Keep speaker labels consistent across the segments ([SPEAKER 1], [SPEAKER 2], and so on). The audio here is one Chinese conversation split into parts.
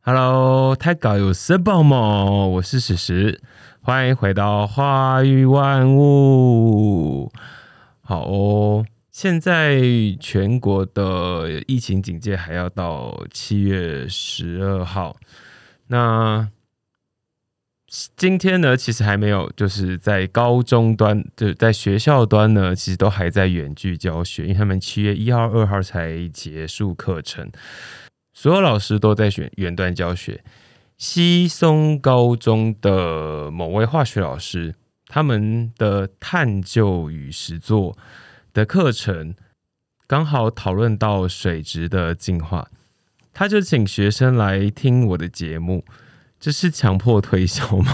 [SPEAKER 1] Hello，太搞有声爆吗？我是史实，欢迎回到花语万物。好哦，现在全国的疫情警戒还要到七月十二号。那今天呢，其实还没有，就是在高中端，就在学校端呢，其实都还在远距教学，因为他们七月一号、二号才结束课程。所有老师都在选远端教学。西松高中的某位化学老师，他们的探究与实作的课程刚好讨论到水质的净化，他就请学生来听我的节目，这是强迫推销吗？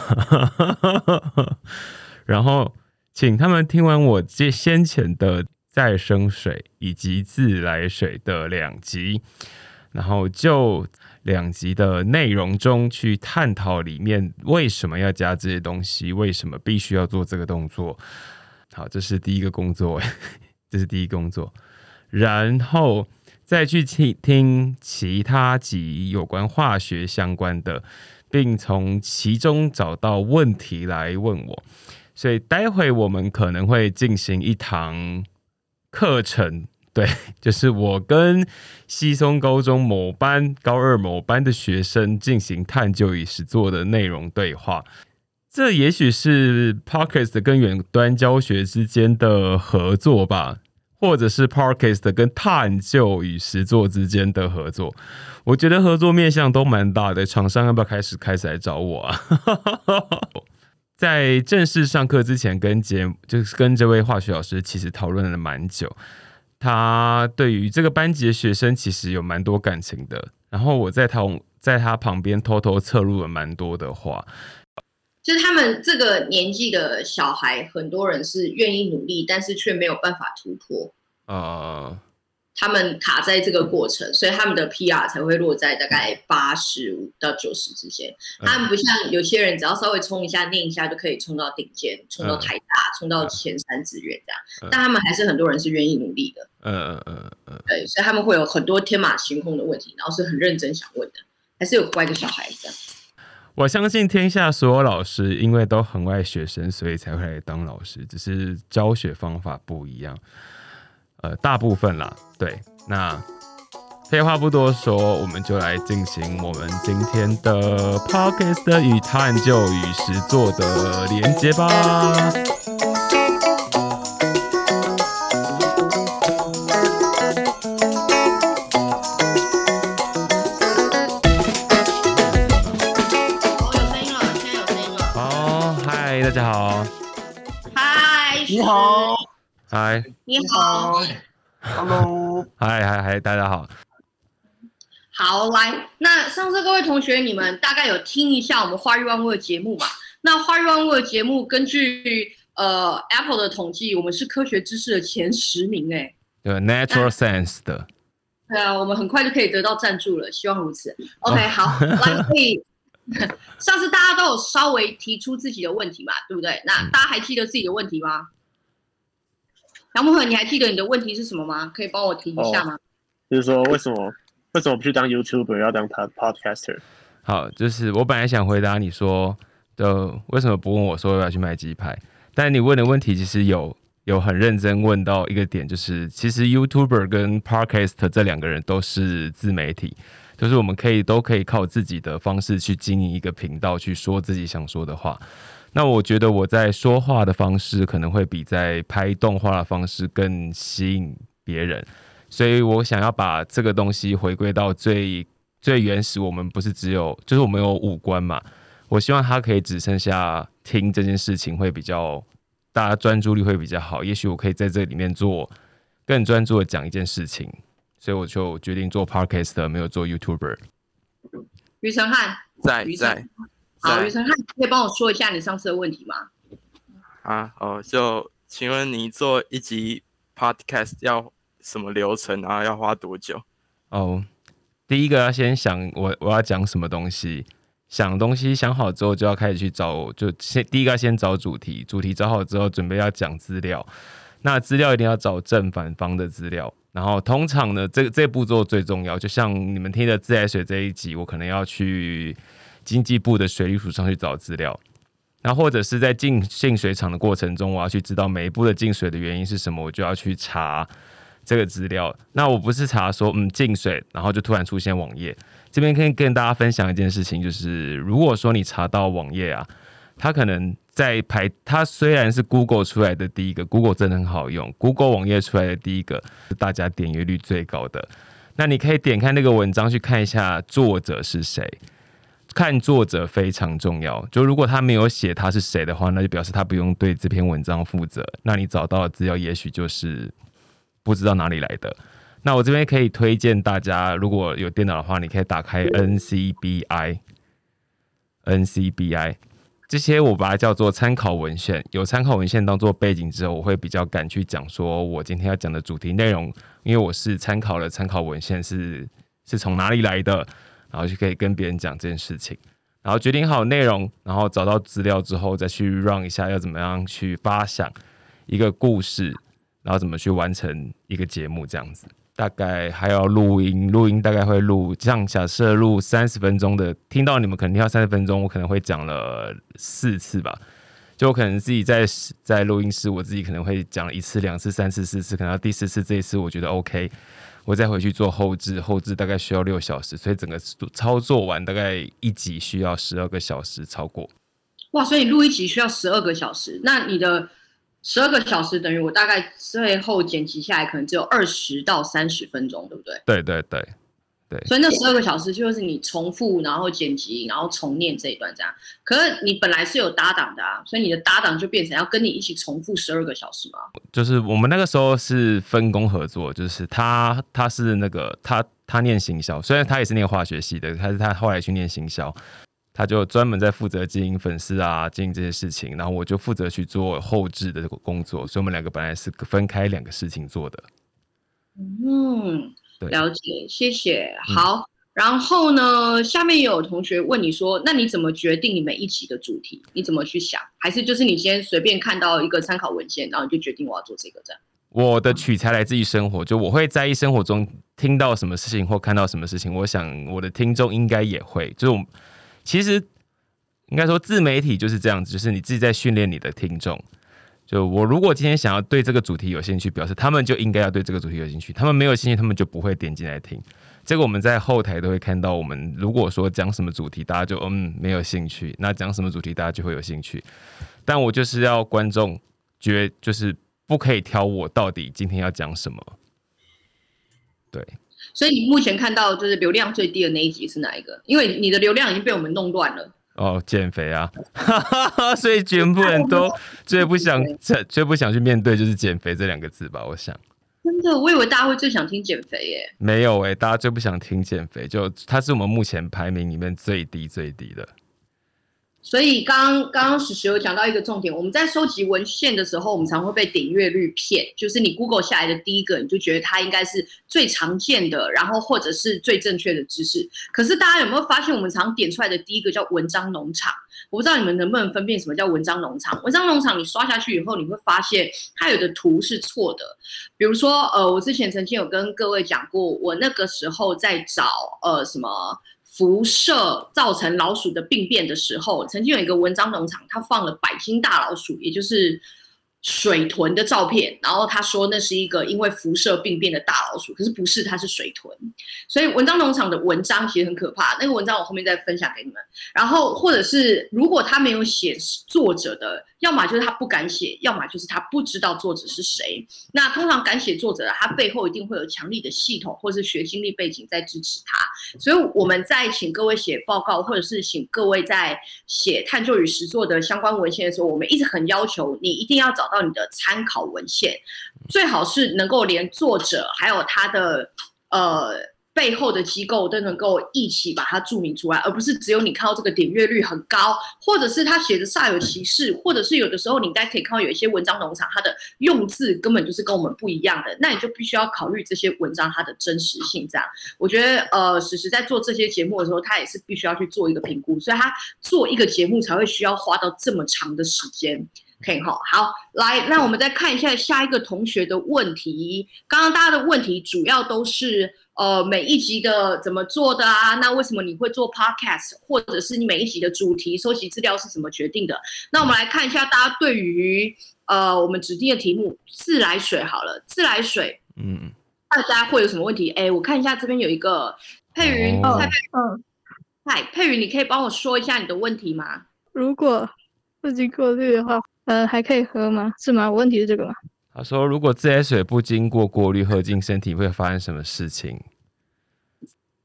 [SPEAKER 1] 然后请他们听完我这先前的再生水以及自来水的两集。然后就两集的内容中去探讨里面为什么要加这些东西，为什么必须要做这个动作。好，这是第一个工作，这是第一个工作。然后再去听听其他集有关化学相关的，并从其中找到问题来问我。所以待会我们可能会进行一堂课程。对，就是我跟西松高中某班高二某班的学生进行探究与实作的内容对话。这也许是 Podcast 跟远端教学之间的合作吧，或者是 Podcast 跟探究与实作之间的合作。我觉得合作面向都蛮大的，厂商要不要开始开始来找我啊？在正式上课之前，跟节就是跟这位化学老师其实讨论了蛮久。他对于这个班级的学生其实有蛮多感情的，然后我在他在他旁边偷偷侧录了蛮多的话，
[SPEAKER 2] 就是他们这个年纪的小孩，很多人是愿意努力，但是却没有办法突破。呃。他们卡在这个过程，所以他们的 PR 才会落在大概八十五到九十之间。他们不像有些人，只要稍微冲一下、念一下就可以冲到顶尖、冲到台大、冲到前三志愿这样。但他们还是很多人是愿意努力的。嗯嗯嗯嗯。对，所以他们会有很多天马行空的问题，然后是很认真想问的，还是有乖的小孩子。
[SPEAKER 1] 我相信天下所有老师，因为都很爱学生，所以才会来当老师，只是教学方法不一样。呃，大部分啦，对，那废话不多说，我们就来进行我们今天的 podcast 与探究与实作的连接吧。
[SPEAKER 2] 好，有声音了，现在有声音了。
[SPEAKER 1] 好，嗨，大家好。
[SPEAKER 2] 嗨，
[SPEAKER 3] 你好。
[SPEAKER 1] 嗨，
[SPEAKER 2] 你好
[SPEAKER 3] ，Hello，
[SPEAKER 1] 嗨嗨嗨，大家好，
[SPEAKER 2] 好来，那上次各位同学，你们大概有听一下我们花语万物的节目嘛？那花语万物的节目，根据呃 Apple 的统计，我们是科学知识的前十名，哎，
[SPEAKER 1] 对，Natural Sense 的，
[SPEAKER 2] 对啊，我们很快就可以得到赞助了，希望如此。OK，好，来，可以，上次大家都有稍微提出自己的问题嘛，对不对？那大家还记得自己的问题吗？杨木恒，你还记得你的问题是什么吗？可以帮我提一下吗？
[SPEAKER 3] 就是说，为什么为什么不去当 YouTuber，要当 Pod Podcaster？
[SPEAKER 1] 好，就是我本来想回答你说的，为什么不问我说要不要去卖鸡排？但你问的问题其实有有很认真问到一个点，就是其实 YouTuber 跟 Podcast 这两个人都是自媒体，就是我们可以都可以靠自己的方式去经营一个频道，去说自己想说的话。那我觉得我在说话的方式可能会比在拍动画的方式更吸引别人，所以我想要把这个东西回归到最最原始。我们不是只有，就是我们有五官嘛？我希望它可以只剩下听这件事情会比较，大家专注力会比较好。也许我可以在这里面做更专注的讲一件事情，所以我就决定做 podcast，没有做 YouTuber。
[SPEAKER 2] 于承翰
[SPEAKER 4] 在在。
[SPEAKER 2] 好，余承汉，可以帮我说一下你上次的问题吗？
[SPEAKER 4] 啊，哦，就请问你做一集 podcast 要什么流程啊？要花多久？
[SPEAKER 1] 哦，第一个要先想我我要讲什么东西，想东西想好之后就要开始去找，就先第一个要先找主题，主题找好之后准备要讲资料，那资料一定要找正反方的资料，然后通常呢，这这步骤最重要，就像你们听的自来水这一集，我可能要去经济部的水利署上去找资料，那或者是在进进水厂的过程中，我要去知道每一步的进水的原因是什么，我就要去查这个资料。那我不是查说嗯进水，然后就突然出现网页。这边可以跟大家分享一件事情，就是如果说你查到网页啊，它可能。在排，它虽然是 Google 出来的第一个，Google 真的很好用，Google 网页出来的第一个是大家点阅率最高的。那你可以点开那个文章去看一下作者是谁，看作者非常重要。就如果他没有写他是谁的话，那就表示他不用对这篇文章负责。那你找到的资料也许就是不知道哪里来的。那我这边可以推荐大家，如果有电脑的话，你可以打开 NCBI，NCBI。这些我把它叫做参考文献，有参考文献当做背景之后，我会比较敢去讲说我今天要讲的主题内容，因为我是参考了参考文献是是从哪里来的，然后就可以跟别人讲这件事情，然后决定好内容，然后找到资料之后再去 run 一下要怎么样去发想一个故事，然后怎么去完成一个节目这样子。大概还要录音，录音大概会录，像假设录三十分钟的，听到你们可能听到三十分钟，我可能会讲了四次吧，就我可能自己在在录音室，我自己可能会讲一次、两次、三次、四次，可能到第四次这一次我觉得 OK，我再回去做后置，后置大概需要六小时，所以整个操作完大概一集需要十二个小时超过。
[SPEAKER 2] 哇，所以录一集需要十二个小时，那你的？十二个小时等于我大概最后剪辑下来可能只有二十到三十分钟，对不对？
[SPEAKER 1] 对对对对。
[SPEAKER 2] 所以那十二个小时就是你重复，然后剪辑，然后重念这一段这样。可是你本来是有搭档的啊，所以你的搭档就变成要跟你一起重复十二个小时吗？
[SPEAKER 1] 就是我们那个时候是分工合作，就是他他是那个他他念行销，虽然他也是念化学系的，但是他后来去念行销。他就专门在负责经营粉丝啊，经营这些事情，然后我就负责去做后置的这个工作，所以我们两个本来是分开两个事情做的。
[SPEAKER 2] 嗯，了解，谢谢。好，然后呢，下面有同学问你说，那你怎么决定你们一集的主题？你怎么去想？还是就是你先随便看到一个参考文献，然后你就决定我要做这个这样？
[SPEAKER 1] 我的取材来自于生活，就我会在意生活中听到什么事情或看到什么事情，我想我的听众应该也会，就是我。其实应该说，自媒体就是这样子，就是你自己在训练你的听众。就我如果今天想要对这个主题有兴趣，表示他们就应该要对这个主题有兴趣。他们没有兴趣，他们就不会点进来听。这个我们在后台都会看到。我们如果说讲什么主题，大家就嗯没有兴趣，那讲什么主题大家就会有兴趣。但我就是要观众觉，就是不可以挑我到底今天要讲什么。对。
[SPEAKER 2] 所以你目前看到就是流量最低的那一集是哪一个？因为你的流量已经被我们弄乱了。
[SPEAKER 1] 哦，减肥啊，所以全部人都最不想、最最不想去面对就是减肥这两个字吧？我想。
[SPEAKER 2] 真的，我以为大家会最想听减肥耶。
[SPEAKER 1] 没有哎，大家最不想听减肥，就它是我们目前排名里面最低最低的。
[SPEAKER 2] 所以刚刚刚史实有讲到一个重点，我们在收集文献的时候，我们常会被点阅率骗，就是你 Google 下来的第一个，你就觉得它应该是最常见的，然后或者是最正确的知识。可是大家有没有发现，我们常点出来的第一个叫文章农场？我不知道你们能不能分辨什么叫文章农场？文章农场你刷下去以后，你会发现它有的图是错的。比如说，呃，我之前曾经有跟各位讲过，我那个时候在找呃什么。辐射造成老鼠的病变的时候，曾经有一个文章农场，它放了百斤大老鼠，也就是。水豚的照片，然后他说那是一个因为辐射病变的大老鼠，可是不是，它是水豚。所以文章农场的文章其实很可怕，那个文章我后面再分享给你们。然后或者是如果他没有写作者的，要么就是他不敢写，要么就是他不知道作者是谁。那通常敢写作者的，他背后一定会有强力的系统或是学经历背景在支持他。所以我们在请各位写报告，或者是请各位在写探究与实作的相关文献的时候，我们一直很要求你一定要找到。到你的参考文献，最好是能够连作者还有他的呃。背后的机构都能够一起把它注明出来，而不是只有你看到这个点阅率很高，或者是他写的煞有其事，或者是有的时候你大家可以看到有一些文章农场，它的用字根本就是跟我们不一样的，那你就必须要考虑这些文章它的真实性。这样，我觉得呃，史实在做这些节目的时候，他也是必须要去做一个评估，所以他做一个节目才会需要花到这么长的时间。可以哈，好，来，那我们再看一下下一个同学的问题。刚刚大家的问题主要都是，呃，每一集的怎么做的啊？那为什么你会做 podcast，或者是你每一集的主题收集资料是怎么决定的？那我们来看一下大家对于，呃，我们指定的题目自来水好了，自来水，嗯，大家会有什么问题？哎，我看一下这边有一个佩云，蔡佩，嗯，嗨，佩云，你可以帮我说一下你的问题吗？
[SPEAKER 5] 如果自己过滤的话。呃，还可以喝吗？是吗？我问题是这个吗？
[SPEAKER 1] 他说，如果自来水不经过过滤喝进身体，会发生什么事情？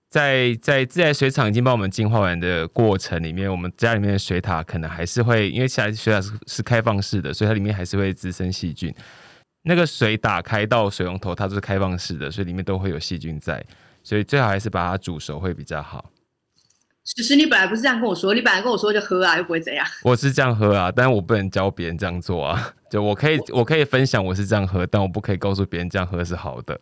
[SPEAKER 1] 在在自来水厂已经帮我们净化完的过程里面，我们家里面的水塔可能还是会，因为现在水塔是是开放式的，所以它里面还是会滋生细菌。那个水打开到水龙头，它都是开放式的，所以里面都会有细菌在，所以最好还是把它煮熟会比较好。
[SPEAKER 2] 其实你本来不是这样跟我说，你本来跟我说就喝啊，又不会怎样。
[SPEAKER 1] 我是这样喝啊，但是我不能教别人这样做啊。就我可以，我可以分享我是这样喝，但我不可以告诉别人这样喝是好的。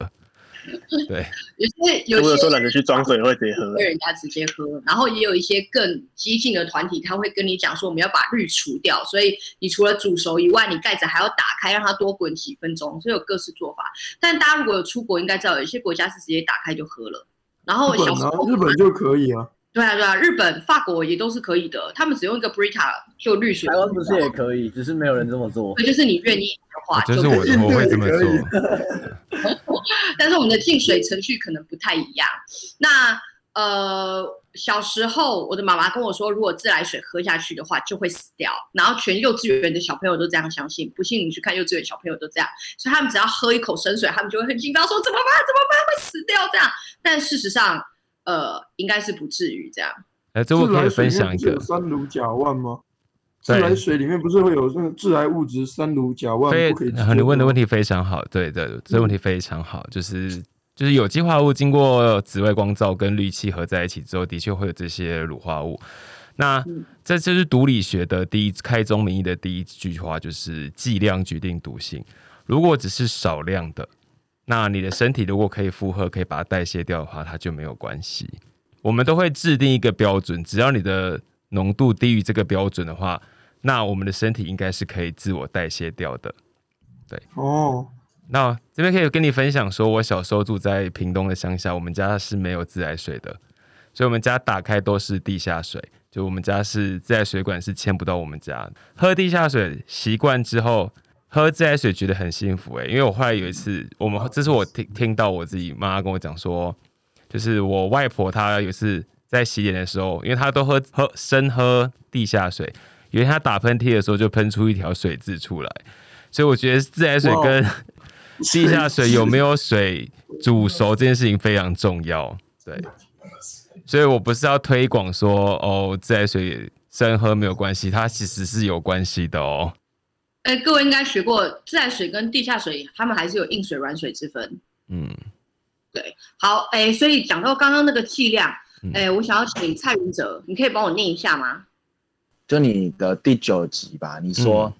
[SPEAKER 1] 对，
[SPEAKER 2] 有些有
[SPEAKER 3] 些懒得去装水会直接喝，
[SPEAKER 2] 被人家直接喝。然后也有一些更激进的团体，他会跟你讲说，我们要把氯除掉，所以你除了煮熟以外，你盖子还要打开，让它多滚几分钟。所以有各式做法。但大家如果有出国，应该知道有一些国家是直接打开就喝了。然后小时候
[SPEAKER 6] 日本就可以啊。
[SPEAKER 2] 对啊，对啊，日本、法国也都是可以的。他们只用一个 Brita 就滤水。
[SPEAKER 7] 台湾不是也可以，只是没有人这么做。
[SPEAKER 2] 对，就是你愿意的话，
[SPEAKER 1] 就是我我会这么做。
[SPEAKER 2] 但是我们的净水程序可能不太一样。那呃，小时候我的妈妈跟我说，如果自来水喝下去的话就会死掉。然后全幼稚园的小朋友都这样相信。不信你去看幼稚园小朋友都这样。所以他们只要喝一口生水，他们就会很紧张，说怎么办？怎么办？会死掉这样。但事实上。呃，应该是不至于这样。
[SPEAKER 1] 哎，这我可以分享一个
[SPEAKER 6] 三氯甲烷吗？自来水里面不是会有那个致癌物质三氯甲烷？非，
[SPEAKER 1] 你问的问题非常好。对对，这问题非常好，就是就是有机化物经过紫外光照跟氯气合在一起之后，的确会有这些乳化物。那这就是毒理学的第一开宗明义的第一句话，就是剂量决定毒性。如果只是少量的。那你的身体如果可以负荷，可以把它代谢掉的话，它就没有关系。我们都会制定一个标准，只要你的浓度低于这个标准的话，那我们的身体应该是可以自我代谢掉的。对，
[SPEAKER 6] 哦，
[SPEAKER 1] 那这边可以跟你分享说，我小时候住在屏东的乡下，我们家是没有自来水的，所以我们家打开都是地下水，就我们家是自来水管是牵不到我们家，喝地下水习惯之后。喝自来水觉得很幸福哎，因为我后来有一次，我们这是我听听到我自己妈妈跟我讲说，就是我外婆她有一次在洗脸的时候，因为她都喝喝生喝地下水，因为她打喷嚏的时候就喷出一条水渍出来，所以我觉得自来水跟 地下水有没有水煮熟这件事情非常重要，对，所以我不是要推广说哦自来水生喝没有关系，它其实是有关系的哦。
[SPEAKER 2] 哎，各位应该学过自来水跟地下水，它们还是有硬水、软水之分。嗯，对。好，哎，所以讲到刚刚那个剂量，哎，我想要请蔡云哲，你可以帮我念一下吗？
[SPEAKER 7] 就你的第九集吧，你说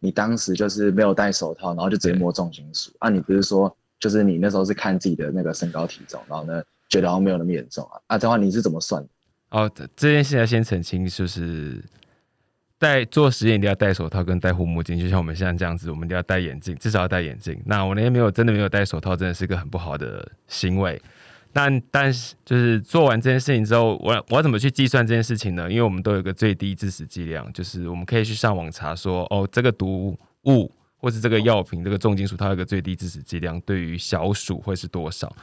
[SPEAKER 7] 你当时就是没有戴手套，然后就直接摸重金属啊？你不是说就是你那时候是看自己的那个身高体重，然后呢觉得好像没有那么严重啊？啊，这话你是怎么算的？
[SPEAKER 1] 哦，这件事要先澄清，就是。戴做实验一定要戴手套跟戴护目镜，就像我们现在这样子，我们一定要戴眼镜，至少要戴眼镜。那我那天没有，真的没有戴手套，真的是一个很不好的行为。但但是就是做完这件事情之后，我我要怎么去计算这件事情呢？因为我们都有一个最低致死剂量，就是我们可以去上网查说，哦，这个毒物或是这个药品，这个重金属它有个最低致死剂量，对于小鼠会是多少？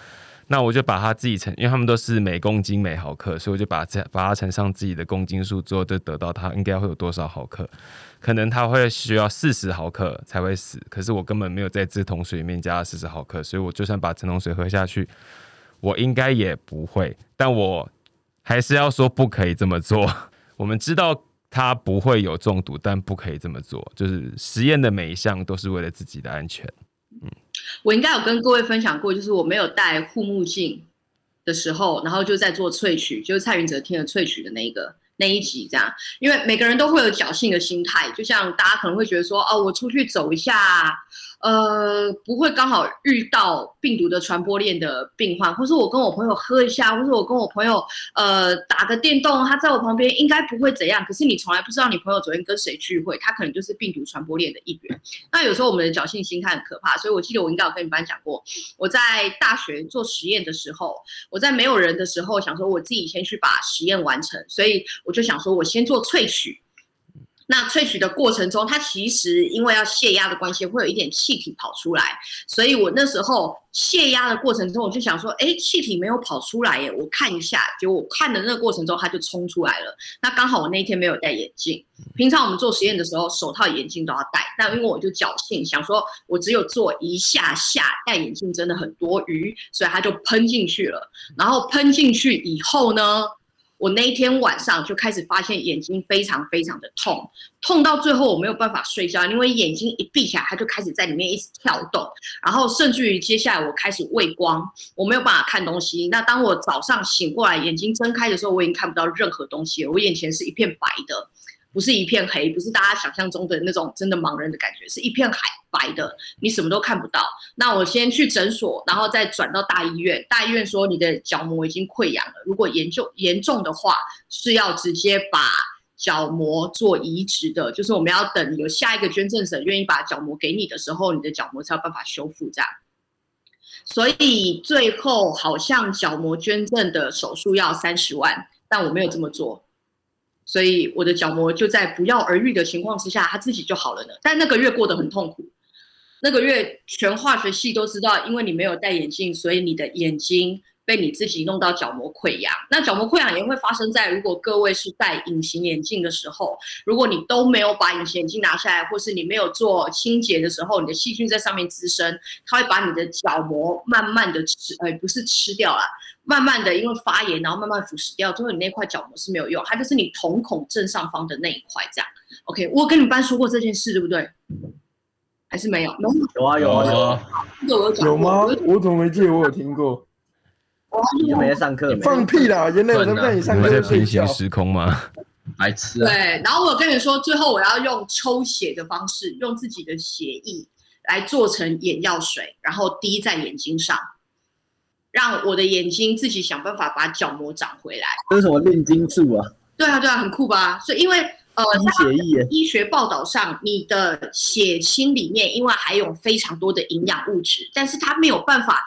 [SPEAKER 1] 那我就把它自己乘，因为他们都是每公斤每毫克，所以我就把这把它乘上自己的公斤数之后，就得到它应该会有多少毫克。可能它会需要四十毫克才会死，可是我根本没有在这桶水里面加四十毫克，所以我就算把这桶水喝下去，我应该也不会。但我还是要说不可以这么做。我们知道它不会有中毒，但不可以这么做。就是实验的每一项都是为了自己的安全。
[SPEAKER 2] 我应该有跟各位分享过，就是我没有戴护目镜的时候，然后就在做萃取，就是蔡云哲听了萃取的那个那一集这样。因为每个人都会有侥幸的心态，就像大家可能会觉得说，哦，我出去走一下，呃，不会刚好遇到病毒的传播链的病患，或是我跟我朋友喝一下，或是我跟我朋友呃打个电动，他在我旁边应该不会怎样。可是你从来不知道你朋友昨天跟谁聚会，他可能就是病毒传播链的一员。那有时候我们的侥幸心态很可怕，所以我记得我应该有跟你们班讲过，我在大学做实验的时候，我在没有人的时候想说我自己先去把实验完成，所以我就想说我先做萃取。那萃取的过程中，它其实因为要泄压的关系，会有一点气体跑出来。所以我那时候泄压的过程中，我就想说，哎，气体没有跑出来耶，我看一下。结果我看的那个过程中，它就冲出来了。那刚好我那一天没有戴眼镜。平常我们做实验的时候，手套、眼镜都要戴。但因为我就侥幸想说，我只有做一下下，戴眼镜真的很多余，所以它就喷进去了。然后喷进去以后呢？我那一天晚上就开始发现眼睛非常非常的痛，痛到最后我没有办法睡觉，因为眼睛一闭起来，它就开始在里面一直跳动，然后甚至于接下来我开始畏光，我没有办法看东西。那当我早上醒过来，眼睛睁开的时候，我已经看不到任何东西，我眼前是一片白的。不是一片黑，不是大家想象中的那种真的盲人的感觉，是一片海白的，你什么都看不到。那我先去诊所，然后再转到大医院。大医院说你的角膜已经溃疡了，如果严重严重的话，是要直接把角膜做移植的，就是我们要等有下一个捐赠者愿意把角膜给你的时候，你的角膜才有办法修复这样。所以最后好像角膜捐赠的手术要三十万，但我没有这么做。所以我的角膜就在不药而愈的情况之下，它自己就好了呢。但那个月过得很痛苦，那个月全化学系都知道，因为你没有戴眼镜，所以你的眼睛。被你自己弄到角膜溃疡，那角膜溃疡也会发生在如果各位是戴隐形眼镜的时候，如果你都没有把隐形眼镜拿下来，或是你没有做清洁的时候，你的细菌在上面滋生，它会把你的角膜慢慢的吃，呃，不是吃掉了，慢慢的因为发炎，然后慢慢腐蚀掉，最后你那块角膜是没有用，它就是你瞳孔正上方的那一块这样。OK，我跟你们班说过这件事，对不对？还是没有？
[SPEAKER 8] 有啊有啊有啊，
[SPEAKER 6] 有吗？我怎么没记得我有听过？
[SPEAKER 8] 你就没在上课？
[SPEAKER 6] 放屁啦！原来我在带你上课。
[SPEAKER 1] 在平行时空吗？
[SPEAKER 8] 白痴。
[SPEAKER 2] 对，然后我跟你说，最后我要用抽血的方式，用自己的血液来做成眼药水，然后滴在眼睛上，让我的眼睛自己想办法把角膜长回来。
[SPEAKER 8] 这是什么炼金术啊？
[SPEAKER 2] 对啊，对啊，很酷吧？所以因为呃，
[SPEAKER 8] 血液
[SPEAKER 2] 医学报道上，你的血清里面因为含有非常多的营养物质，但是它没有办法。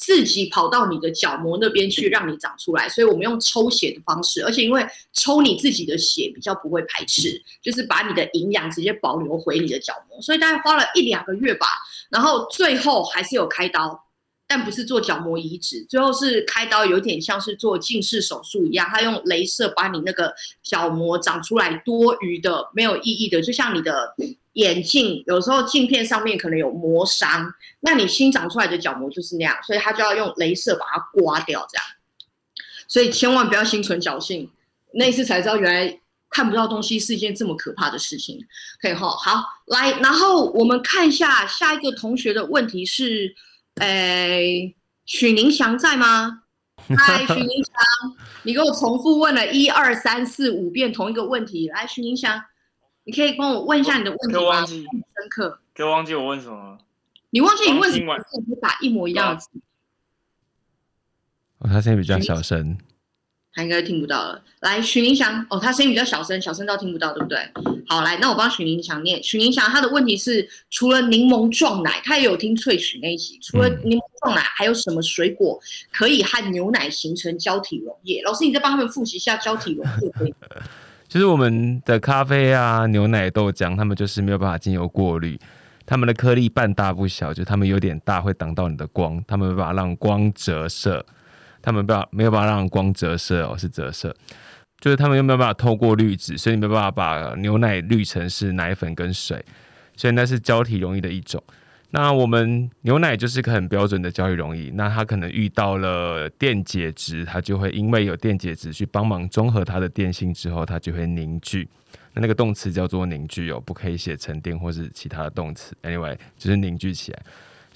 [SPEAKER 2] 自己跑到你的角膜那边去，让你长出来。所以我们用抽血的方式，而且因为抽你自己的血比较不会排斥，就是把你的营养直接保留回你的角膜。所以大概花了一两个月吧，然后最后还是有开刀，但不是做角膜移植，最后是开刀，有点像是做近视手术一样，他用镭射把你那个角膜长出来多余的、没有意义的，就像你的。眼镜有时候镜片上面可能有磨伤，那你新长出来的角膜就是那样，所以他就要用镭射把它刮掉，这样。所以千万不要心存侥幸，那次才知道原来看不到东西是一件这么可怕的事情。可以哈，好来，然后我们看一下下一个同学的问题是，诶，许宁祥在吗？嗨，许宁祥，你给我重复问了一二三四五遍同一个问题，来，许宁祥。你可以帮我问一下你的问题吗？
[SPEAKER 9] 忘记
[SPEAKER 2] 深刻。
[SPEAKER 9] 可忘记我问什么？
[SPEAKER 2] 你忘记你问什么？你打一模一样的字。
[SPEAKER 1] 哦，他现在比较小声，
[SPEAKER 2] 他应该听不到了。来，许宁祥，哦，他声音比较小声，小声到听不到，对不对？好，来，那我帮许宁祥念。许宁祥他的问题是，除了柠檬撞奶，他也有听萃取那一集。除了柠檬撞奶，还有什么水果可以和牛奶形成胶体溶液？老师，你再帮他们复习一下胶体溶液可以。
[SPEAKER 1] 就是我们的咖啡啊、牛奶、豆浆，他们就是没有办法经由过滤，他们的颗粒半大不小，就他们有点大会挡到你的光，他们没办法让光折射，他们不没有办法让光折射哦，是折射，就是他们又没有办法透过滤纸，所以你没办法把牛奶滤成是奶粉跟水，所以那是胶体容易的一种。那我们牛奶就是个很标准的交易容易，那它可能遇到了电解质，它就会因为有电解质去帮忙中和它的电性之后，它就会凝聚。那那个动词叫做凝聚哦，不可以写沉淀或是其他的动词。Anyway，就是凝聚起来。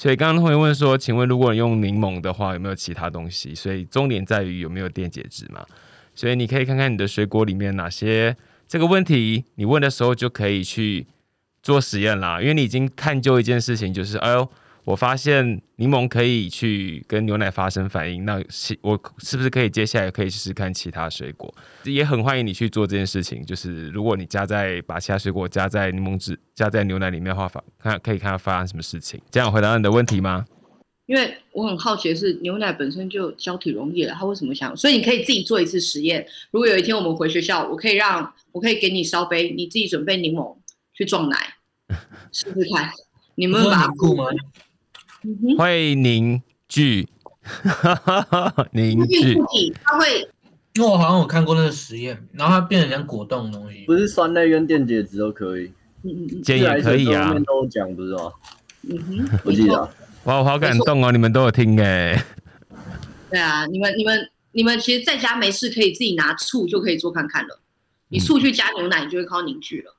[SPEAKER 1] 所以刚刚同学问说，请问如果用柠檬的话，有没有其他东西？所以重点在于有没有电解质嘛？所以你可以看看你的水果里面哪些这个问题，你问的时候就可以去。做实验啦，因为你已经探究一件事情，就是哎呦。我发现柠檬可以去跟牛奶发生反应，那我是不是可以接下来可以试试看其他水果？也很欢迎你去做这件事情。就是如果你加在把其他水果加在柠檬汁、加在牛奶里面的话，发看可以看它发生什么事情。这样回答你的问题吗？
[SPEAKER 2] 因为我很好奇的是，牛奶本身就胶体溶液了，它为什么想？所以你可以自己做一次实验。如果有一天我们回学校，我可以让我可以给你烧杯，你自己准备柠檬去撞奶，试试看。你们把
[SPEAKER 9] 酷吗？
[SPEAKER 1] 会凝聚，凝聚。
[SPEAKER 2] 它会，
[SPEAKER 9] 因为我好像有看过那个实验，然后它变成像果冻的东西。
[SPEAKER 8] 不是酸类跟电解质都可以，
[SPEAKER 2] 嗯嗯
[SPEAKER 1] 嗯，也可以啊。
[SPEAKER 8] 都讲不是吗？
[SPEAKER 2] 嗯哼，
[SPEAKER 8] 我记得。
[SPEAKER 1] 哇，我好感动哦！你们都有听哎。
[SPEAKER 2] 对啊，你们你们你们其实在家没事可以自己拿醋就可以做看看了。你醋去加牛奶，你就会靠凝聚了。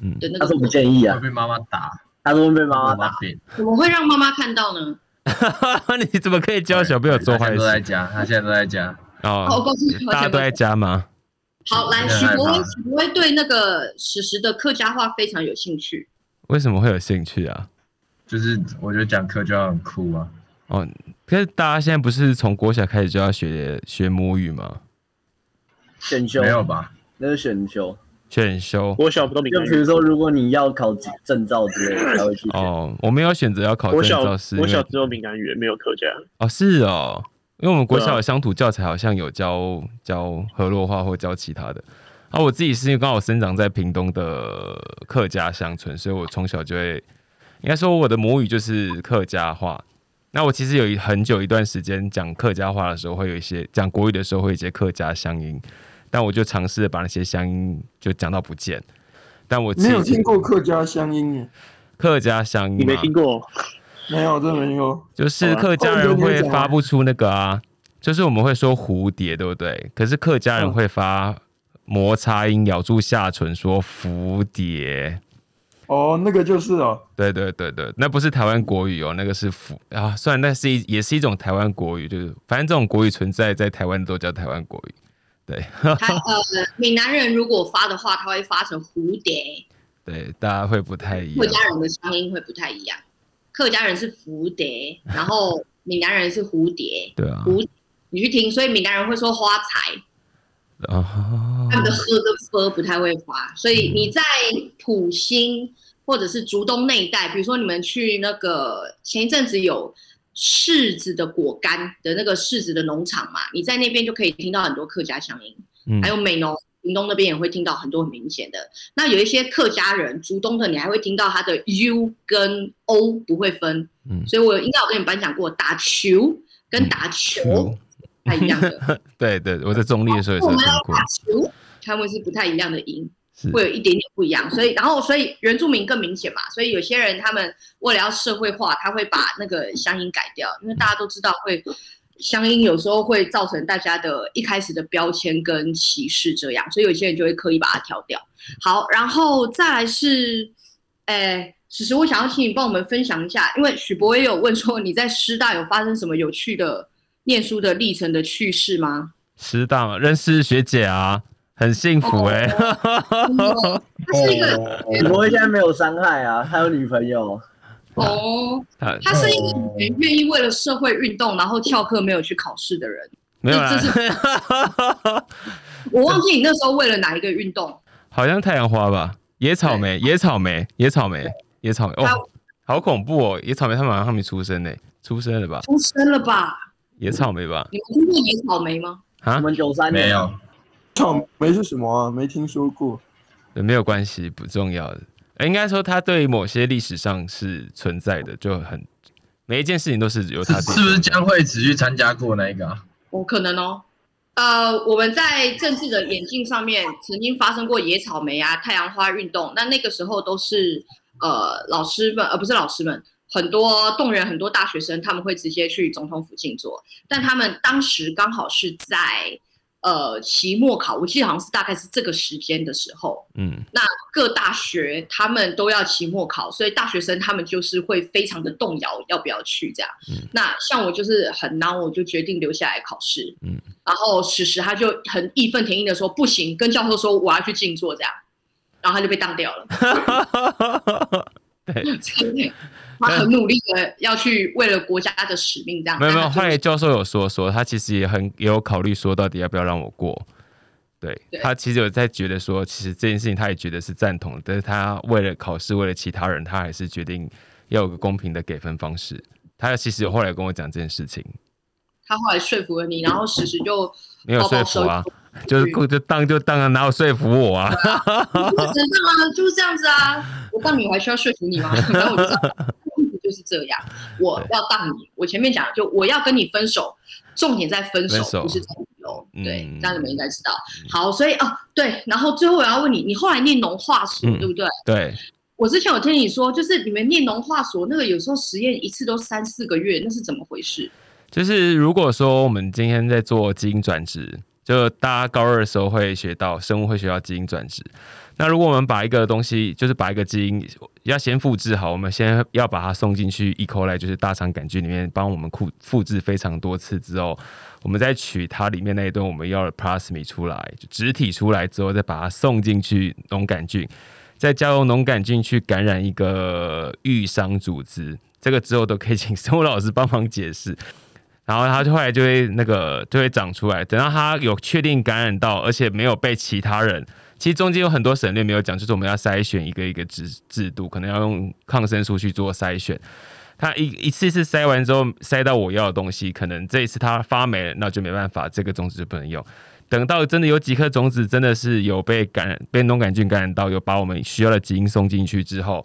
[SPEAKER 1] 嗯，
[SPEAKER 8] 他说不建议啊，
[SPEAKER 9] 会被妈妈打。
[SPEAKER 8] 他说被妈妈打，
[SPEAKER 2] 怎么会让妈妈看到呢？
[SPEAKER 1] 你怎么可以教小朋友做坏事？
[SPEAKER 9] 都在家，他现在都在家。
[SPEAKER 1] 哦，大家都在家吗？
[SPEAKER 2] 好，来许博威，许博威对那个史实的客家话非常有兴趣。
[SPEAKER 1] 为什么会有兴趣啊？
[SPEAKER 9] 就是我觉得讲客家很酷啊。
[SPEAKER 1] 哦，可是大家现在不是从国小开始就要学学母语吗？
[SPEAKER 8] 选修
[SPEAKER 9] 没有吧？
[SPEAKER 8] 那是选修。
[SPEAKER 1] 选修，
[SPEAKER 3] 我小不都
[SPEAKER 8] 就比如说，如果你要考证照之类的，才会去
[SPEAKER 1] 哦，我没有选择要考证照，是
[SPEAKER 3] 我小只有闽南语，没有客家。
[SPEAKER 1] 哦，是哦，因为我们国小的乡土教材好像有教教河洛话或教其他的。啊，我自己是因为刚好生长在屏东的客家乡村，所以我从小就会，应该说我的母语就是客家话。那我其实有一很久一段时间讲客家话的时候，会有一些讲国语的时候会有一些客家乡音。但我就尝试把那些乡音就讲到不见，但我
[SPEAKER 6] 没有听过客家乡音耶。
[SPEAKER 1] 客家乡音
[SPEAKER 3] 你没听过？
[SPEAKER 6] 没有，真的没有。
[SPEAKER 1] 就是客家人会发不出那个啊，就是我们会说蝴蝶，对不对？可是客家人会发摩擦音，咬住下唇说蝴蝶。
[SPEAKER 6] 哦，那个就是哦。
[SPEAKER 1] 对对对对，那不是台湾国语哦，那个是福啊，虽然那是一也是一种台湾国语，就是反正这种国语存在在台湾都叫台湾国语。对，
[SPEAKER 2] 他呃，闽南人如果发的话，他会发成蝴蝶。
[SPEAKER 1] 对，大家会不太一样。
[SPEAKER 2] 客家人的声音会不太一样，客家人是蝴蝶，然后闽南人是蝴蝶。
[SPEAKER 1] 对啊，
[SPEAKER 2] 蝴，你去听，所以闽南人会说花财。
[SPEAKER 1] 哦。
[SPEAKER 2] 他们的喝跟喝不太会发，所以你在普兴或者是竹东那一带，比如说你们去那个前一阵子有。柿子的果干的那个柿子的农场嘛，你在那边就可以听到很多客家乡音，还有美浓、屏东那边也会听到很多很明显的。那有一些客家人，竹东的你还会听到他的 U 跟 O 不会分，嗯，所以我应该有跟你颁奖过，打球跟打球不太一样的。
[SPEAKER 1] 对对，我在中立的时候也是
[SPEAKER 2] 打球他们是不太一样的音。会有一点点不一样，所以然后所以原住民更明显嘛，所以有些人他们为了要社会化，他会把那个乡音改掉，因为大家都知道会乡音有时候会造成大家的一开始的标签跟歧视这样，所以有些人就会刻意把它挑掉。好，然后再来是，诶，其实我想要请你帮我们分享一下，因为许博也有问说你在师大有发生什么有趣的念书的历程的趣事吗？
[SPEAKER 1] 师大认识学姐啊。很幸福哎，
[SPEAKER 2] 他是一个，
[SPEAKER 8] 许博现在没有伤害啊，他有女朋友。
[SPEAKER 2] 哦，他是一个愿意为了社会运动，然后翘课没有去考试的人。
[SPEAKER 1] 没有啊，
[SPEAKER 2] 我忘记你那时候为了哪一个运动？
[SPEAKER 1] 好像太阳花吧，野草莓，野草莓，野草莓，野草莓。哦，好恐怖哦，野草莓他们好像还没出生呢，出生了吧？
[SPEAKER 2] 出生了吧？
[SPEAKER 1] 野草莓吧？
[SPEAKER 2] 你们听过野草莓吗？
[SPEAKER 1] 啊，
[SPEAKER 8] 我们九三
[SPEAKER 9] 年没有。
[SPEAKER 6] 草莓是什么啊？没听说过。
[SPEAKER 1] 没有关系，不重要的。应该说，它对某些历史上是存在的，就很每一件事情都是由它。
[SPEAKER 9] 是不是江惠子去参加过那一个？
[SPEAKER 2] 我可能哦。呃，我们在政治的眼镜上面曾经发生过野草莓啊、太阳花运动。那那个时候都是呃老师们，而不是老师们，很多动员很多大学生，他们会直接去总统府静坐。但他们当时刚好是在。呃，期末考，我记得好像是大概是这个时间的时候，
[SPEAKER 1] 嗯，
[SPEAKER 2] 那各大学他们都要期末考，所以大学生他们就是会非常的动摇要不要去这样。那像我就是很难，我就决定留下来考试。
[SPEAKER 1] 嗯，
[SPEAKER 2] 然后此时他就很义愤填膺的说不行，跟教授说我要去静坐这样。然后他就被当掉了。对，他很努力的要去为了国家的使命这样。
[SPEAKER 1] 没有没有，后来教授有说说，他其实也很也有考虑说，到底要不要让我过。对他其实有在觉得说，其实这件事情他也觉得是赞同，但是他为了考试，为了其他人，他还是决定要有个公平的给分方式。他其实后来跟我讲这件事情，
[SPEAKER 2] 他后来说服了你，然后实时就
[SPEAKER 1] 没有说服啊，就是就当就当啊，哪有说服我啊？
[SPEAKER 2] 真的吗？就是这样子啊！我当你我还需要说服你吗？然后我就就是这样，我要当你，我前面讲就我要跟你分手，重点在分手，不是在。对，这样你们应该知道。好，所以哦，对，然后最后我要问你，你后来念农化所，对不对？
[SPEAKER 1] 对。
[SPEAKER 2] 我之前有听你说，就是你们念农化所那个，有时候实验一次都三四个月，那是怎么回事？
[SPEAKER 1] 就是如果说我们今天在做基因转职，就大家高二的时候会学到生物会学到基因转殖。那如果我们把一个东西，就是把一个基因要先复制好，我们先要把它送进去 E. coli，就是大肠杆菌里面，帮我们复复制非常多次之后。我们再取它里面那一段我们要的 p l a s m i 出来，就植体出来之后，再把它送进去农杆菌，再加入农杆菌去感染一个愈伤组织，这个之后都可以请生物老师帮忙解释。然后它就后来就会那个就会长出来，等到它有确定感染到，而且没有被其他人，其实中间有很多省略没有讲，就是我们要筛选一个一个制制度，可能要用抗生素去做筛选。他一一次次筛完之后，筛到我要的东西，可能这一次它发霉了，那就没办法，这个种子就不能用。等到真的有几颗种子真的是有被感染，被农杆菌感染到，有把我们需要的基因送进去之后，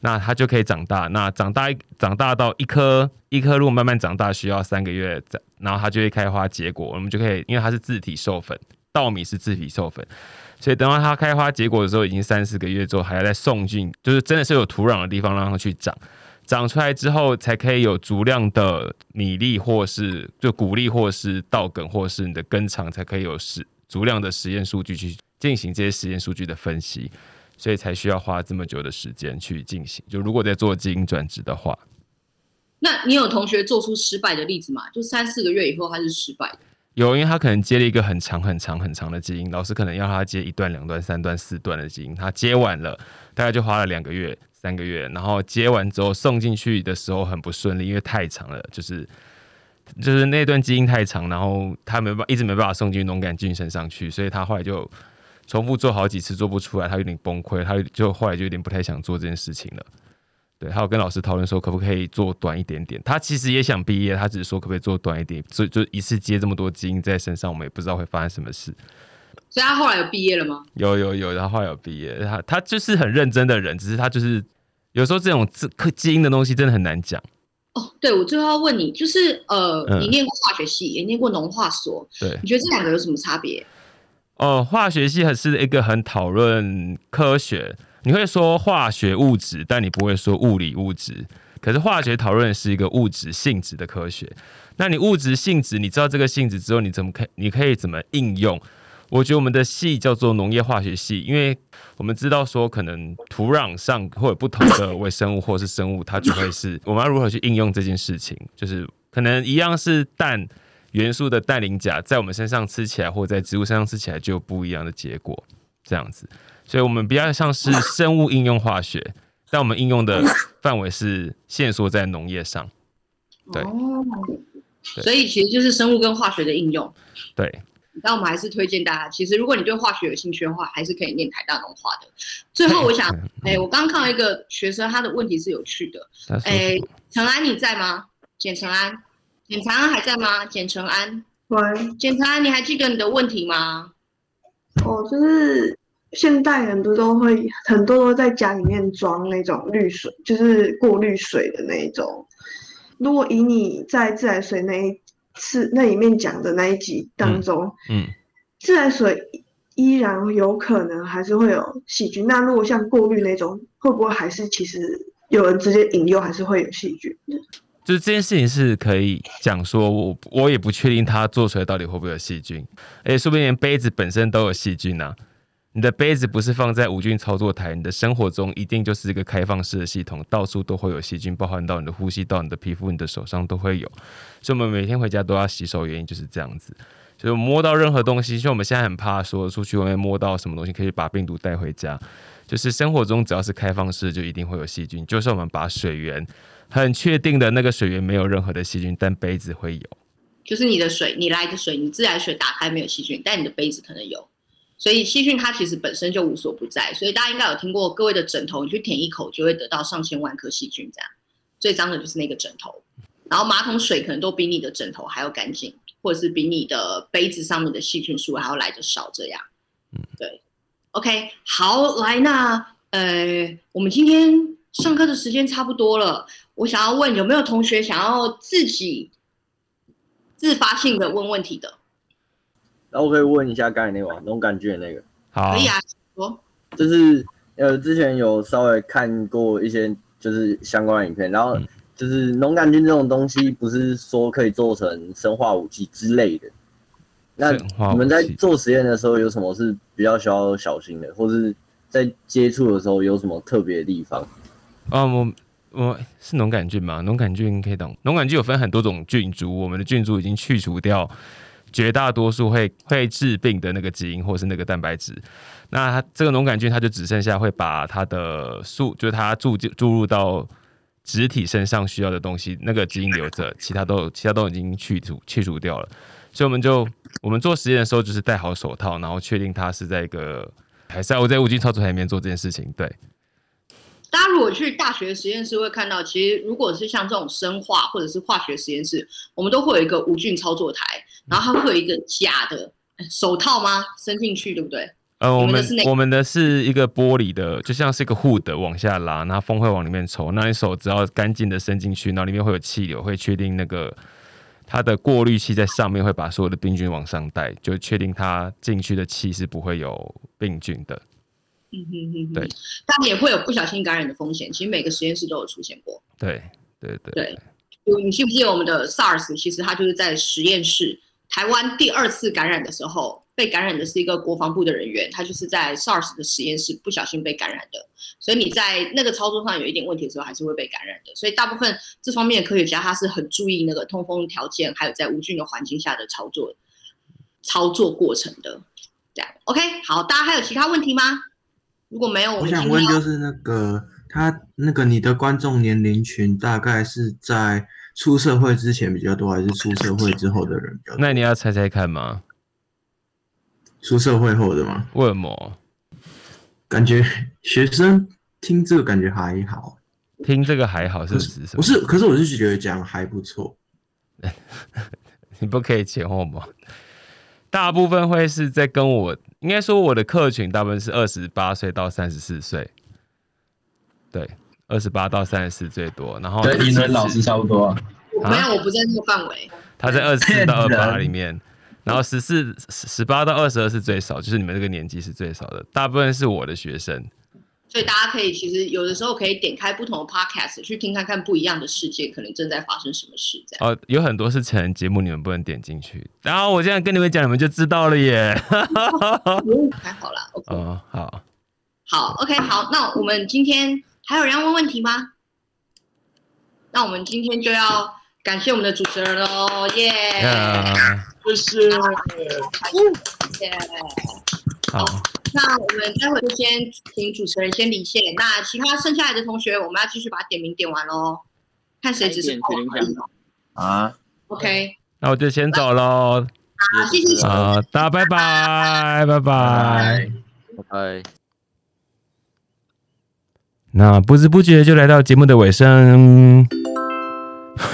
[SPEAKER 1] 那它就可以长大。那长大长大到一颗一颗，如果慢慢长大需要三个月，然后它就会开花结果，我们就可以，因为它是自体授粉，稻米是自体授粉，所以等到它开花结果的时候，已经三四个月之后，还要再送进，就是真的是有土壤的地方让它去长。长出来之后，才可以有足量的米粒，或是就谷粒，或是稻梗，或是你的根长，才可以有实足量的实验数据去进行这些实验数据的分析，所以才需要花这么久的时间去进行。就如果在做基因转殖的话，
[SPEAKER 2] 那你有同学做出失败的例子吗？就三四个月以后他是失败的？
[SPEAKER 1] 有，因为他可能接了一个很长很长很长的基因，老师可能要他接一段、两段、三段、四段的基因，他接完了，大概就花了两个月。三个月，然后接完之后送进去的时候很不顺利，因为太长了，就是就是那段基因太长，然后他没办一直没办法送进农杆菌身上去，所以他后来就重复做好几次做不出来，他有点崩溃，他就后来就有点不太想做这件事情了。对，还有跟老师讨论说可不可以做短一点点，他其实也想毕业，他只是说可不可以做短一点，所以就一次接这么多基因在身上，我们也不知道会发生什么事。
[SPEAKER 2] 所以他后来有毕业了吗？
[SPEAKER 1] 有有有，他后来有毕业，他他就是很认真的人，只是他就是。有时候这种基基因的东西真的很难讲。
[SPEAKER 2] 哦，对，我最后要问你，就是呃，你念过化学系，也念过农化所，
[SPEAKER 1] 对，
[SPEAKER 2] 你觉得这两个有什么差别？
[SPEAKER 1] 哦，化学系还是一个很讨论科学，你会说化学物质，但你不会说物理物质。可是化学讨论是一个物质性质的科学，那你物质性质，你知道这个性质之后，你怎么可你可以怎么应用？我觉得我们的系叫做农业化学系，因为我们知道说，可能土壤上会有不同的微生物或是生物，它就会是我们要如何去应用这件事情，就是可能一样是氮元素的氮磷钾，在我们身上吃起来，或在植物身上吃起来就有不一样的结果，这样子。所以，我们比较像是生物应用化学，但我们应用的范围是限缩在农业上。对，
[SPEAKER 2] 所以其实就是生物跟化学的应用。
[SPEAKER 1] 对。
[SPEAKER 2] 但我们还是推荐大家，其实如果你对化学有兴趣的话，还是可以念台大农化的。最后，我想，哎，我刚刚看到一个学生，他的问题是有趣的。哎，陈安你在吗？简陈安，简陈安还在吗？简陈安，
[SPEAKER 10] 喂，
[SPEAKER 2] 简陈安，你还记得你的问题吗？
[SPEAKER 10] 哦，就是现代人不都会很多都在家里面装那种滤水，就是过滤水的那一种。如果以你在自来水那一次那里面讲的那一集当中，
[SPEAKER 1] 嗯，
[SPEAKER 10] 自来水依然有可能还是会有细菌。那如果像过滤那种，会不会还是其实有人直接饮用还是会有细菌？
[SPEAKER 1] 就是这件事情是可以讲说，我我也不确定它做出来到底会不会有细菌，哎，说不定连杯子本身都有细菌呢。你的杯子不是放在无菌操作台，你的生活中一定就是一个开放式的系统，到处都会有细菌，包含到你的呼吸道、你的皮肤、你的手上都会有。所以，我们每天回家都要洗手，原因就是这样子。就是摸到任何东西，像我们现在很怕说出去外面摸到什么东西可以把病毒带回家。就是生活中只要是开放式，就一定会有细菌。就算我们把水源很确定的那个水源没有任何的细菌，但杯子会有。
[SPEAKER 2] 就是你的水，你来的水，你自来水打开没有细菌，但你的杯子可能有。所以细菌它其实本身就无所不在。所以大家应该有听过，各位的枕头，你去舔一口就会得到上千万颗细菌，这样最脏的就是那个枕头。然后马桶水可能都比你的枕头还要干净，或者是比你的杯子上面的细菌数还要来的少，这样。嗯，对。OK，好，来，那呃，我们今天上课的时间差不多了。我想要问，有没有同学想要自己自发性的问问题的？
[SPEAKER 8] 那我可以问一下刚才那个那种感觉那个？
[SPEAKER 1] 好，
[SPEAKER 2] 可以啊。说，
[SPEAKER 8] 就是呃，之前有稍微看过一些就是相关的影片，然后就是农杆菌这种东西，不是说可以做成生化武器之类的。那你们在做实验的时候有什么是比较需要小心的，或是在接触的时候有什么特别的地方？
[SPEAKER 1] 啊，我我是农杆菌吗？农杆菌可以懂。农杆菌有分很多种菌株，我们的菌株已经去除掉绝大多数会会治病的那个基因或是那个蛋白质。那它这个农杆菌，它就只剩下会把它的素，就是它注就注入到植体身上需要的东西，那个基因留着，其他都其他都已经去除去除掉了。所以我们就我们做实验的时候，就是戴好手套，然后确定它是在一个还是我在无菌操作台里面做这件事情。对，
[SPEAKER 2] 大家如果去大学实验室会看到，其实如果是像这种生化或者是化学实验室，我们都会有一个无菌操作台，然后它会有一个假的手套吗？伸进去，对不对？
[SPEAKER 1] 呃，我们我们的是一个玻璃的，就像是一个护的往下拉，然后风会往里面抽，那你手只要干净的伸进去，然后里面会有气流，会确定那个。它的过滤器在上面会把所有的病菌往上带，就确定它进去的气是不会有病菌的。
[SPEAKER 2] 嗯哼哼，
[SPEAKER 1] 对，
[SPEAKER 2] 但也会有不小心感染的风险。其实每个实验室都有出现过。
[SPEAKER 1] 对对对
[SPEAKER 2] 对，你记不记得我们的 SARS？其实它就是在实验室，台湾第二次感染的时候。被感染的是一个国防部的人员，他就是在 SARS 的实验室不小心被感染的，所以你在那个操作上有一点问题的时候，还是会被感染的。所以大部分这方面的科学家他是很注意那个通风条件，还有在无菌的环境下的操作操作过程的。这样 OK，好，大家还有其他问题吗？如果没有，
[SPEAKER 6] 我想问就是那个他那个你的观众年龄群大概是在出社会之前比较多，还是出社会之后的人比较多？
[SPEAKER 1] 那你要猜猜看吗？
[SPEAKER 6] 出社会后的吗？
[SPEAKER 1] 为什么？
[SPEAKER 6] 感觉学生听这个感觉还好，
[SPEAKER 1] 听这个还好是指什么？
[SPEAKER 6] 不是，可是我是觉得讲还不错。
[SPEAKER 1] 你不可以前后吗？大部分会是在跟我，应该说我的客群大部分是二十八岁到三十四岁，对，二十八到三十四最多。然后
[SPEAKER 8] 跟英文老师差不多。
[SPEAKER 2] 没有，我不在那个范围。
[SPEAKER 1] 他在二十四到 二八里面。然后十四、十八到二十二是最少，就是你们这个年纪是最少的，大部分是我的学生。
[SPEAKER 2] 所以大家可以其实有的时候可以点开不同的 podcast 去听看看不一样的世界可能正在发生什么事。这样
[SPEAKER 1] 哦，有很多是成人节目，你们不能点进去。然后我现在跟你们讲，你们就知道了耶。
[SPEAKER 2] 还好啦，OK。
[SPEAKER 1] 哦，好，
[SPEAKER 2] 好，OK，好，那我们今天还有人要问问题吗？那我们今天就要感谢我们的主持人喽，耶。
[SPEAKER 6] 谢谢，
[SPEAKER 2] 谢谢。好，那我们待会就先请主持人先离线。那其他剩下来的同学，我们要继续把点名点完喽。看谁只是
[SPEAKER 8] 啊
[SPEAKER 2] ？OK，
[SPEAKER 1] 那我就先走喽。
[SPEAKER 2] 好，谢谢。
[SPEAKER 1] 好，大家拜拜，拜拜，
[SPEAKER 4] 拜拜。
[SPEAKER 1] 那不知不觉就来到节目的尾声。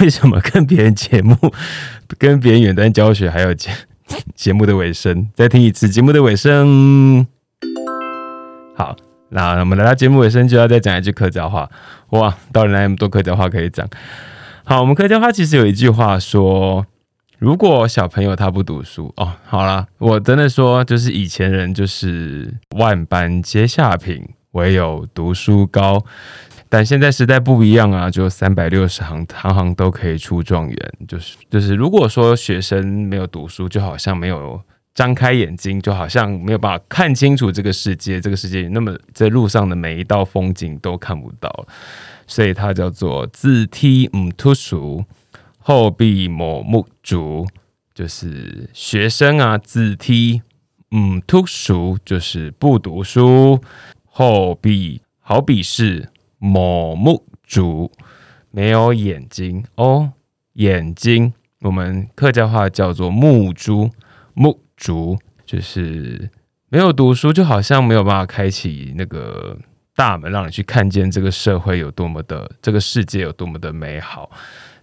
[SPEAKER 1] 为什么跟别人节目、跟别人远端教学还有节节目的尾声？再听一次节目的尾声。好，那我们来到节目尾声就要再讲一句客家话。哇，到底来那么多客家话可以讲？好，我们客家话其实有一句话说：如果小朋友他不读书哦，好了，我真的说，就是以前人就是万般皆下品，唯有读书高。但现在时代不一样啊，就三百六十行，行行都可以出状元。就是就是，如果说学生没有读书，就好像没有张开眼睛，就好像没有办法看清楚这个世界。这个世界那么在路上的每一道风景都看不到，所以它叫做自踢唔突熟，后必莫木竹，就是学生啊，字梯，嗯，突书就是不读书，后笔好比是某木竹，没有眼睛哦，眼睛我们客家话叫做木珠，木竹就是没有读书，就好像没有办法开启那个大门，让你去看见这个社会有多么的，这个世界有多么的美好，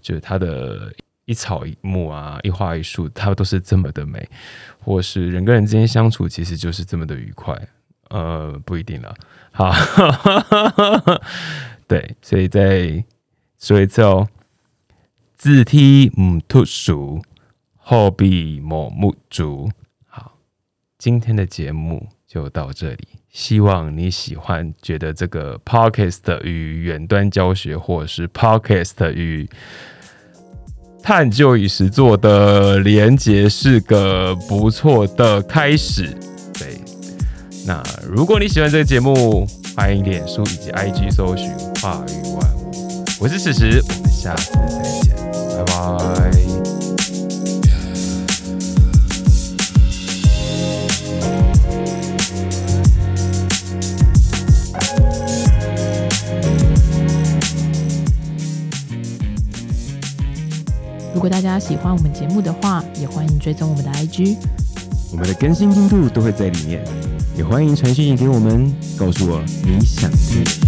[SPEAKER 1] 就是它的。一草一木啊，一花一树，它都是这么的美，或是人跟人之间相处，其实就是这么的愉快。呃，不一定了。好，对，所以再说一次哦，字体唔突熟，后笔某木足。好，今天的节目就到这里，希望你喜欢，觉得这个 podcast 与远端教学，或者是 podcast 与。探究与实作的连接是个不错的开始。那如果你喜欢这个节目，欢迎脸书以及 IG 搜寻“话语万物”。我是史实，我们下次再见，拜拜。
[SPEAKER 11] 如果大家喜欢我们节目的话，也欢迎追踪我们的 IG，
[SPEAKER 1] 我们的更新进度都会在里面，也欢迎传讯给我们，告诉我你想听。